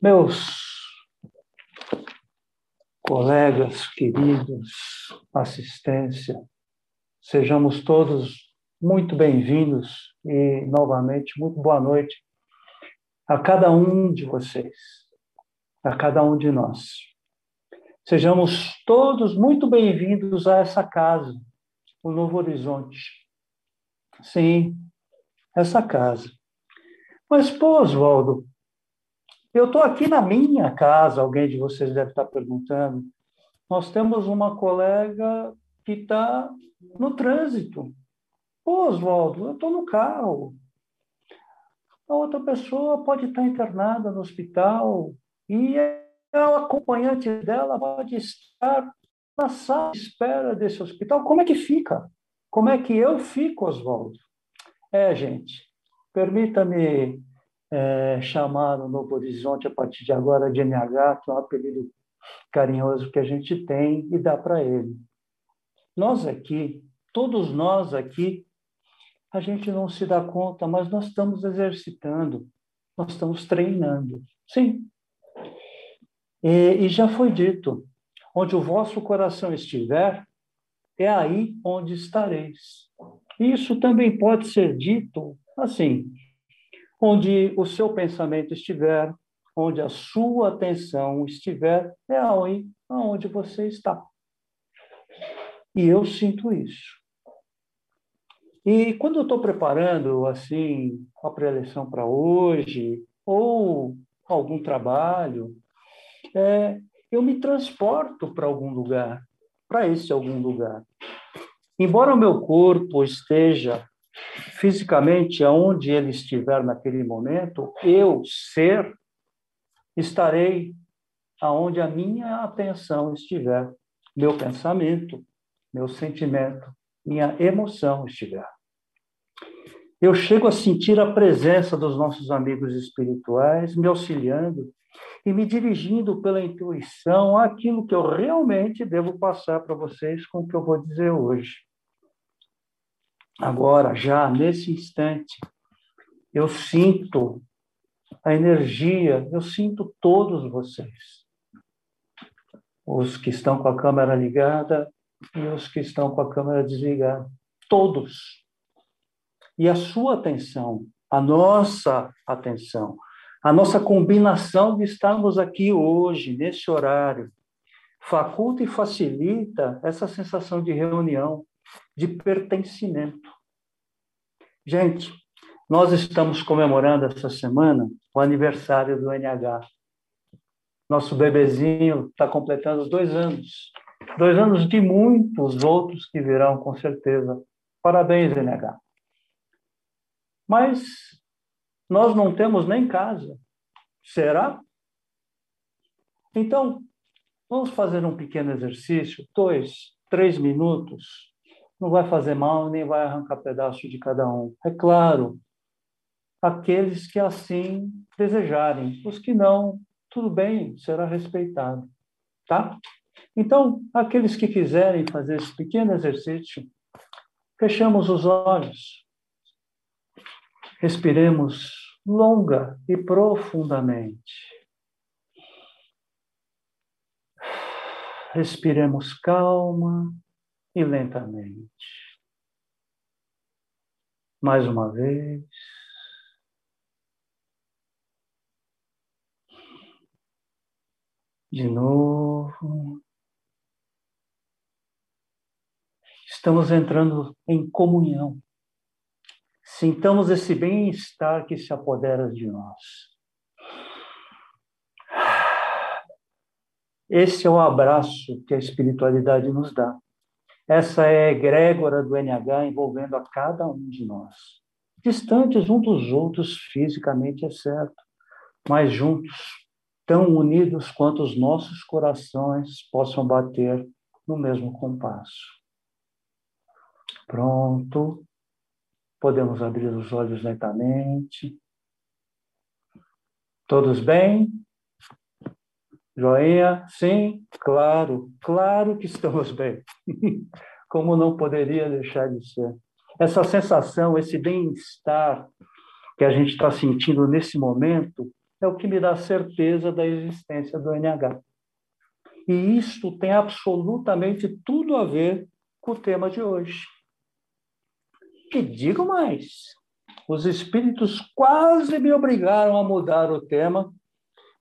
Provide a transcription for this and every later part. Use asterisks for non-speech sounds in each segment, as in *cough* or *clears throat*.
Meus colegas queridos, assistência, sejamos todos muito bem-vindos e, novamente, muito boa noite a cada um de vocês, a cada um de nós. Sejamos todos muito bem-vindos a essa casa, o Novo Horizonte. Sim, essa casa. Mas, pô, Oswaldo, eu estou aqui na minha casa, alguém de vocês deve estar perguntando. Nós temos uma colega que está no trânsito. Pô, Oswaldo, eu estou no carro. A outra pessoa pode estar internada no hospital e o acompanhante dela pode estar na sala de espera desse hospital. Como é que fica? Como é que eu fico, Oswaldo? É, gente, permita-me é, chamar o Novo Horizonte a partir de agora de NH, que é um apelido carinhoso que a gente tem e dá para ele. Nós aqui, todos nós aqui, a gente não se dá conta, mas nós estamos exercitando, nós estamos treinando. Sim. E, e já foi dito: onde o vosso coração estiver, é aí onde estareis. Isso também pode ser dito assim: onde o seu pensamento estiver, onde a sua atenção estiver, é aí onde você está. E eu sinto isso. E quando eu estou preparando assim a pré-eleição para hoje ou algum trabalho, é, eu me transporto para algum lugar, para esse algum lugar. Embora o meu corpo esteja fisicamente aonde ele estiver naquele momento, eu ser estarei aonde a minha atenção estiver, meu pensamento, meu sentimento, minha emoção estiver. Eu chego a sentir a presença dos nossos amigos espirituais me auxiliando e me dirigindo pela intuição àquilo que eu realmente devo passar para vocês com o que eu vou dizer hoje. Agora, já nesse instante, eu sinto a energia, eu sinto todos vocês. Os que estão com a câmera ligada e os que estão com a câmera desligada. Todos. E a sua atenção, a nossa atenção, a nossa combinação de estarmos aqui hoje, nesse horário, faculta e facilita essa sensação de reunião, de pertencimento. Gente, nós estamos comemorando essa semana o aniversário do NH. Nosso bebezinho está completando dois anos. Dois anos de muitos outros que virão, com certeza. Parabéns, NH. Mas nós não temos nem casa. Será? Então, vamos fazer um pequeno exercício, dois, três minutos. Não vai fazer mal, nem vai arrancar pedaço de cada um. É claro, aqueles que assim desejarem. Os que não, tudo bem, será respeitado. Tá? Então, aqueles que quiserem fazer esse pequeno exercício, fechamos os olhos, respiremos longa e profundamente. Respiremos calma e lentamente. Mais uma vez. De novo. Estamos entrando em comunhão. Sintamos esse bem-estar que se apodera de nós. Esse é o abraço que a espiritualidade nos dá. Essa é a egrégora do NH envolvendo a cada um de nós. Distantes uns dos outros fisicamente, é certo, mas juntos, tão unidos quanto os nossos corações possam bater no mesmo compasso. Pronto. Podemos abrir os olhos lentamente. Todos bem? Joinha? Sim, claro, claro que estamos bem. *laughs* Como não poderia deixar de ser. Essa sensação, esse bem-estar que a gente está sentindo nesse momento é o que me dá certeza da existência do NH. E isto tem absolutamente tudo a ver com o tema de hoje. E digo mais: os espíritos quase me obrigaram a mudar o tema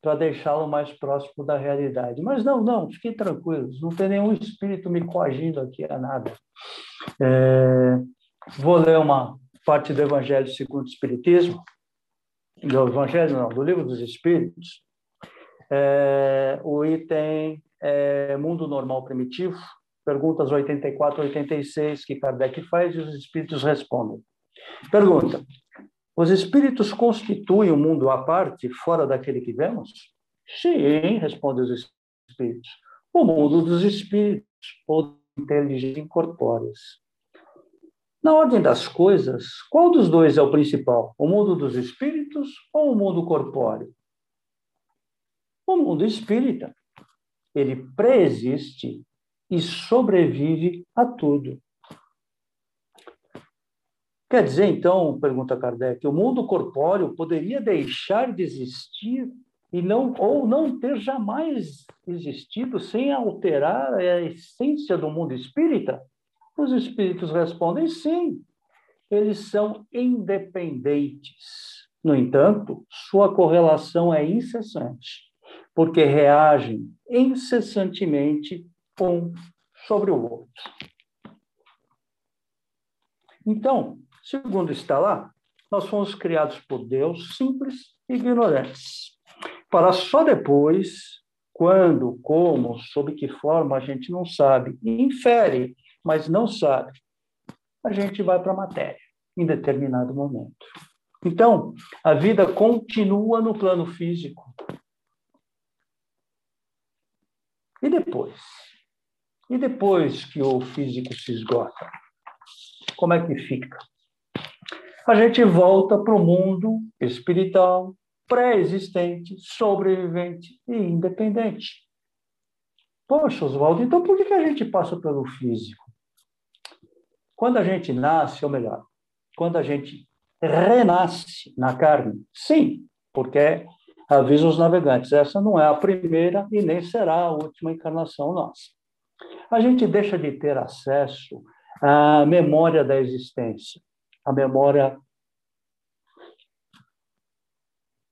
para deixá-lo mais próximo da realidade. Mas não, não, fiquem tranquilos, não tem nenhum espírito me coagindo aqui a nada. É, vou ler uma parte do Evangelho segundo o Espiritismo, do Evangelho, não, do Livro dos Espíritos, é, o item é, Mundo Normal Primitivo, perguntas 84 e 86 que Kardec faz e os espíritos respondem. Pergunta: Os espíritos constituem um mundo à parte, fora daquele que vemos? Sim, respondem os espíritos. O mundo dos espíritos, ou inteligência incorpóreas. Na ordem das coisas, qual dos dois é o principal? O mundo dos espíritos ou o mundo corpóreo? O mundo espírita. Ele preexiste e sobrevive a tudo. Quer dizer, então, pergunta Kardec, o mundo corpóreo poderia deixar de existir e não ou não ter jamais existido sem alterar a essência do mundo espírita? Os espíritos respondem sim. Eles são independentes. No entanto, sua correlação é incessante, porque reagem incessantemente um sobre o outro. Então, segundo está lá, nós fomos criados por Deus simples e ignorantes, para só depois, quando, como, sob que forma, a gente não sabe, infere, mas não sabe, a gente vai para a matéria em determinado momento. Então, a vida continua no plano físico. E depois? E depois que o físico se esgota, como é que fica? A gente volta para o mundo espiritual, pré-existente, sobrevivente e independente. Poxa, Oswaldo, então por que a gente passa pelo físico? Quando a gente nasce, ou melhor, quando a gente renasce na carne, sim, porque avisa os navegantes, essa não é a primeira e nem será a última encarnação nossa a gente deixa de ter acesso à memória da existência, à memória.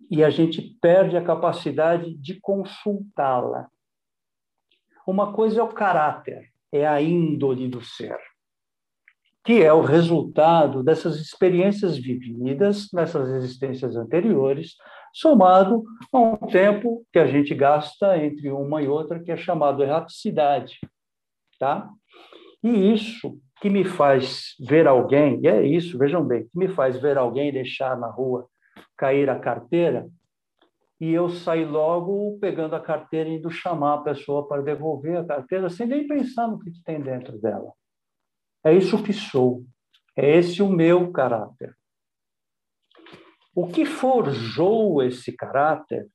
E a gente perde a capacidade de consultá-la. Uma coisa é o caráter, é a índole do ser, que é o resultado dessas experiências vividas nessas existências anteriores, somado a um tempo que a gente gasta entre uma e outra, que é chamado erraticidade tá? E isso que me faz ver alguém, e é isso, vejam bem, que me faz ver alguém deixar na rua cair a carteira e eu sair logo pegando a carteira e indo chamar a pessoa para devolver a carteira sem nem pensar no que tem dentro dela. É isso que sou. É esse o meu caráter. O que forjou esse caráter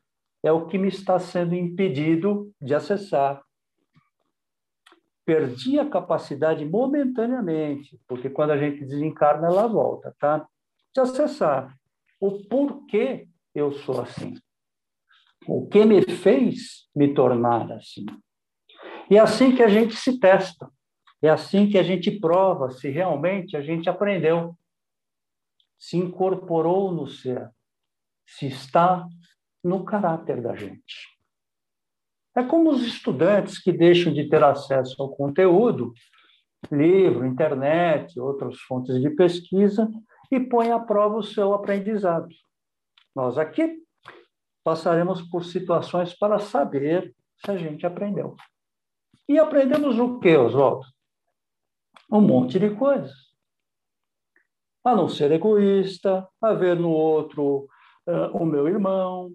é o que me está sendo impedido de acessar, perdi a capacidade momentaneamente, porque quando a gente desencarna, ela volta, tá? De acessar o porquê eu sou assim. O que me fez me tornar assim. E é assim que a gente se testa. É assim que a gente prova se realmente a gente aprendeu, se incorporou no ser, se está no caráter da gente. É como os estudantes que deixam de ter acesso ao conteúdo, livro, internet, outras fontes de pesquisa, e põem à prova o seu aprendizado. Nós aqui passaremos por situações para saber se a gente aprendeu. E aprendemos o que, Oswaldo? Um monte de coisas. A não ser egoísta, a ver no outro uh, o meu irmão,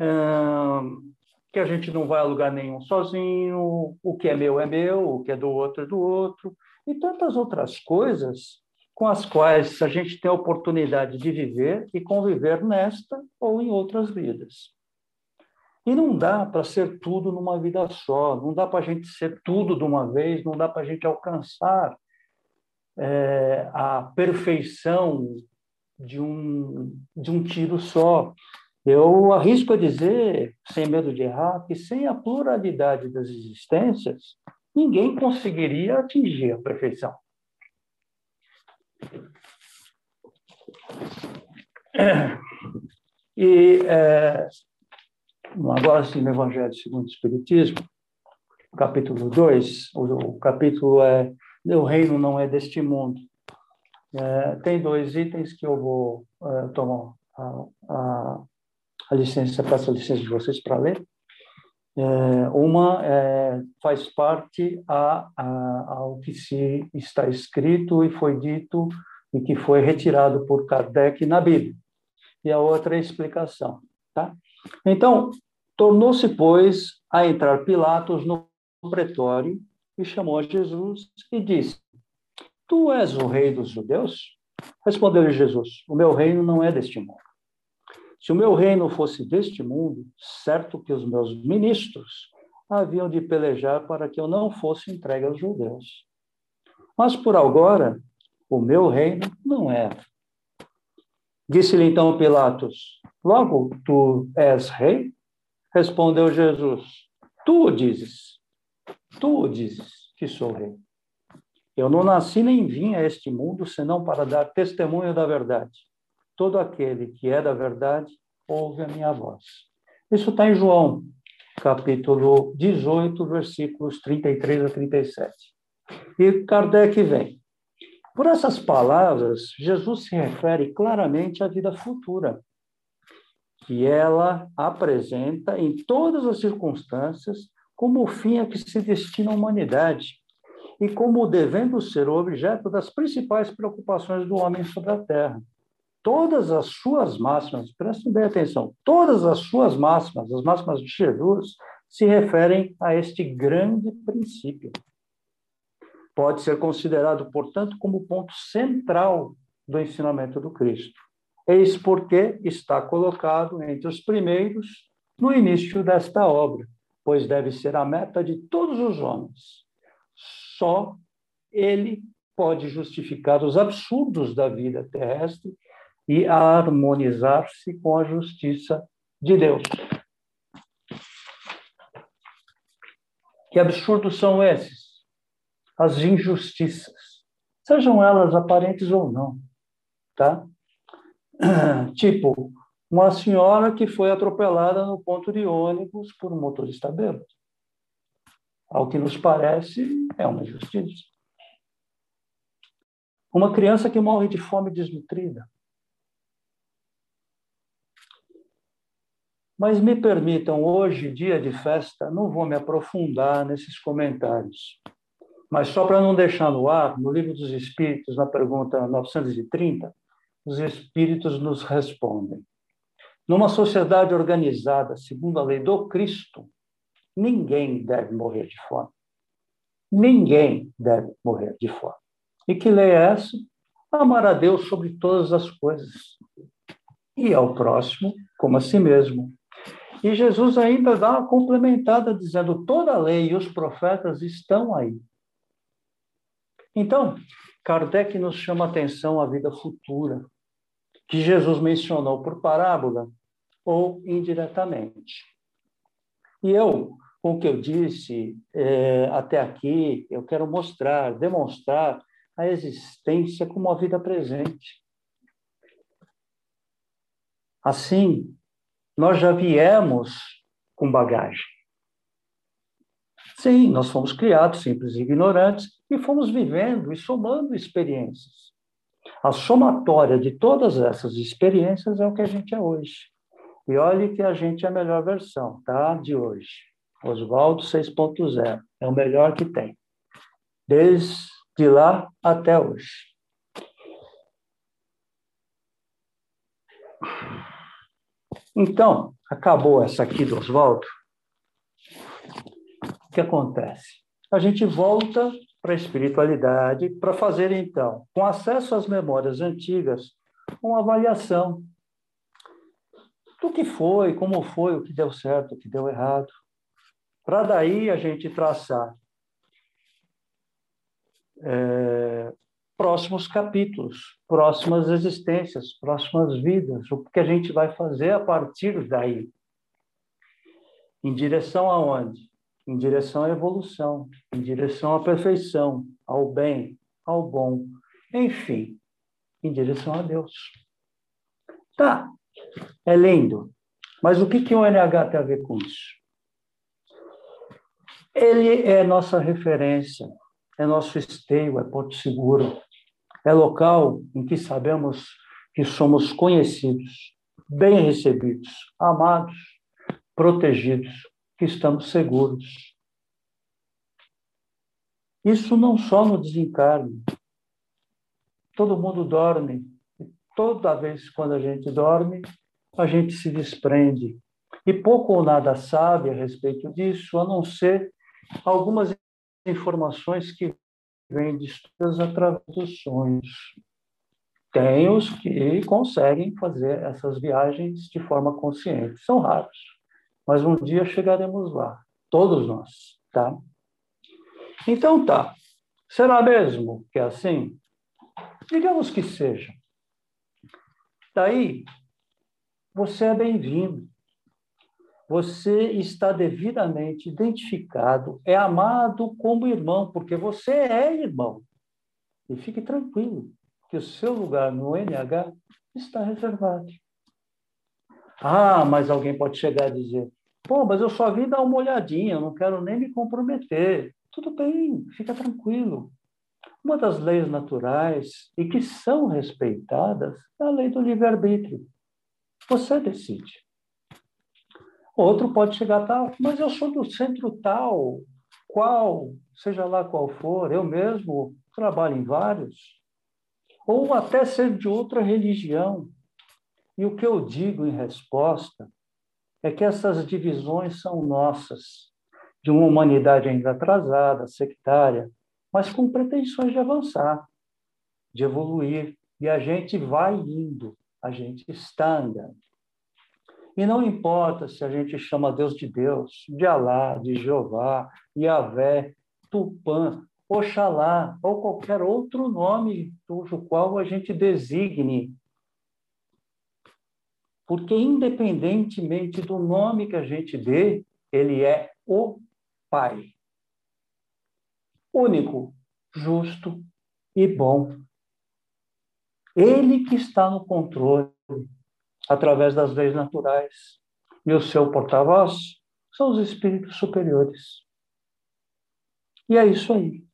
uh, que a gente não vai a lugar nenhum sozinho, o que é meu é meu, o que é do outro é do outro, e tantas outras coisas com as quais a gente tem a oportunidade de viver e conviver nesta ou em outras vidas. E não dá para ser tudo numa vida só, não dá para a gente ser tudo de uma vez, não dá para a gente alcançar é, a perfeição de um, de um tiro só. Eu arrisco a dizer, sem medo de errar, que sem a pluralidade das existências, ninguém conseguiria atingir a perfeição. *clears throat* E é, agora sim, no Evangelho segundo o Espiritismo, capítulo 2, o, capítulo é O reino não é deste mundo. É, tem dois itens que eu vou é, tomar a, a, a, licença, peço a licença de vocês para ler. É, uma é, faz parte a, a, ao que se está escrito e foi dito e que foi retirado por Kardec na Bíblia. E a outra é a explicação. Tá? Então, tornou-se, pois, a entrar Pilatos no pretório e chamou Jesus e disse: Tu és o rei dos judeus? Respondeu-lhe Jesus: O meu reino não é deste mundo. Se o meu reino fosse deste mundo, certo que os meus ministros haviam de pelejar para que eu não fosse entregue aos judeus. Mas por agora, o meu reino não é. Disse-lhe então Pilatos: Logo, tu és rei? Respondeu Jesus: Tu dizes. Tu dizes que sou rei. Eu não nasci nem vim a este mundo senão para dar testemunho da verdade. Todo aquele que é da verdade ouve a minha voz. Isso está em João, capítulo 18, versículos 33 a 37. E Kardec vem. Por essas palavras, Jesus se refere claramente à vida futura, que ela apresenta em todas as circunstâncias como o fim a que se destina a humanidade e como devendo ser o objeto das principais preocupações do homem sobre a Terra. Todas as suas máximas, prestem bem atenção, todas as suas máximas, as máximas de Jesus, se referem a este grande princípio. Pode ser considerado, portanto, como ponto central do ensinamento do Cristo. Eis porque está colocado entre os primeiros no início desta obra, pois deve ser a meta de todos os homens só ele pode justificar os absurdos da vida terrestre e harmonizar-se com a justiça de Deus. Que absurdos são esses? As injustiças, sejam elas aparentes ou não, tá? *clears throat* Tipo, uma senhora que foi atropelada no ponto de ônibus por um motorista bêbado. Ao que nos parece, é uma injustiça. Uma criança que morre de fome desnutrida. Mas me permitam, hoje, dia de festa, não vou me aprofundar nesses comentários. Mas só para não deixar no ar, no Livro dos Espíritos, na pergunta 930, os Espíritos nos respondem. Numa sociedade organizada segundo a lei do Cristo, Ninguém deve morrer de fome. Ninguém deve morrer de fome. E que lei é essa? Amar a Deus sobre todas as coisas e ao próximo como a si mesmo. E Jesus ainda dá uma complementada dizendo: toda a lei e os profetas estão aí. Então, Kardec nos chama atenção à vida futura, que Jesus mencionou por parábola ou indiretamente. E eu, com o que eu disse é, até aqui, eu quero mostrar, demonstrar a existência como a vida presente. Assim, nós já viemos com bagagem. Sim, nós fomos criados simples e ignorantes e fomos vivendo e somando experiências. A somatória de todas essas experiências é o que a gente é hoje. E olhe que a gente é a melhor versão, tá? De hoje. Oswaldo 6.0. É o melhor que tem. Desde lá até hoje. Então, acabou essa aqui do Oswaldo. O que acontece? A gente volta para a espiritualidade para fazer, então, com acesso às memórias antigas, uma avaliação do que foi, como foi, o que deu certo, o que deu errado. Para daí a gente traçar é, próximos capítulos, próximas existências, próximas vidas, o que a gente vai fazer a partir daí. Em direção aonde? Em direção à evolução, em direção à perfeição, ao bem, ao bom, enfim, em direção a Deus. Tá, é lindo. Mas o que, que o NH tem a ver com isso? Ele é nossa referência, é nosso esteio, é porto seguro, é local em que sabemos que somos conhecidos, bem recebidos, amados, protegidos, que estamos seguros. Isso não só no desencarne. Todo mundo dorme. E toda vez quando a gente dorme, a gente se desprende. E pouco ou nada sabe a respeito disso, a não ser algumas informações que vêm distas através dos sonhos. Tem os que conseguem fazer essas viagens de forma consciente, são raros, mas um dia chegaremos lá, todos nós, tá? Então tá. Será mesmo que é assim? Digamos que seja. Daí, você é bem-vindo você está devidamente identificado, é amado como irmão, porque você é irmão. E fique tranquilo, que o seu lugar no NH está reservado. Ah, mas alguém pode chegar e dizer: pô, mas eu só vim dar uma olhadinha, eu não quero nem me comprometer. Tudo bem, fica tranquilo. Uma das leis naturais e que são respeitadas é a lei do livre-arbítrio. Você decide. Outro pode chegar tal, mas eu sou do centro tal, qual, seja lá qual for, eu mesmo trabalho em vários, ou até ser de outra religião. E o que eu digo em resposta é que essas divisões são nossas, de uma humanidade ainda atrasada, sectária, mas com pretensões de avançar, de evoluir. E a gente vai indo, a gente está andando. E não importa se a gente chama Deus de Deus, de Alá, de Jeová, Yahvé, Tupã, Oxalá, ou qualquer outro nome cujo qual a gente designe. Porque, independentemente do nome que a gente dê, ele é o Pai. Único, justo e bom. Ele que está no controle através das leis naturais. E o seu porta-voz são os espíritos superiores. E é isso aí.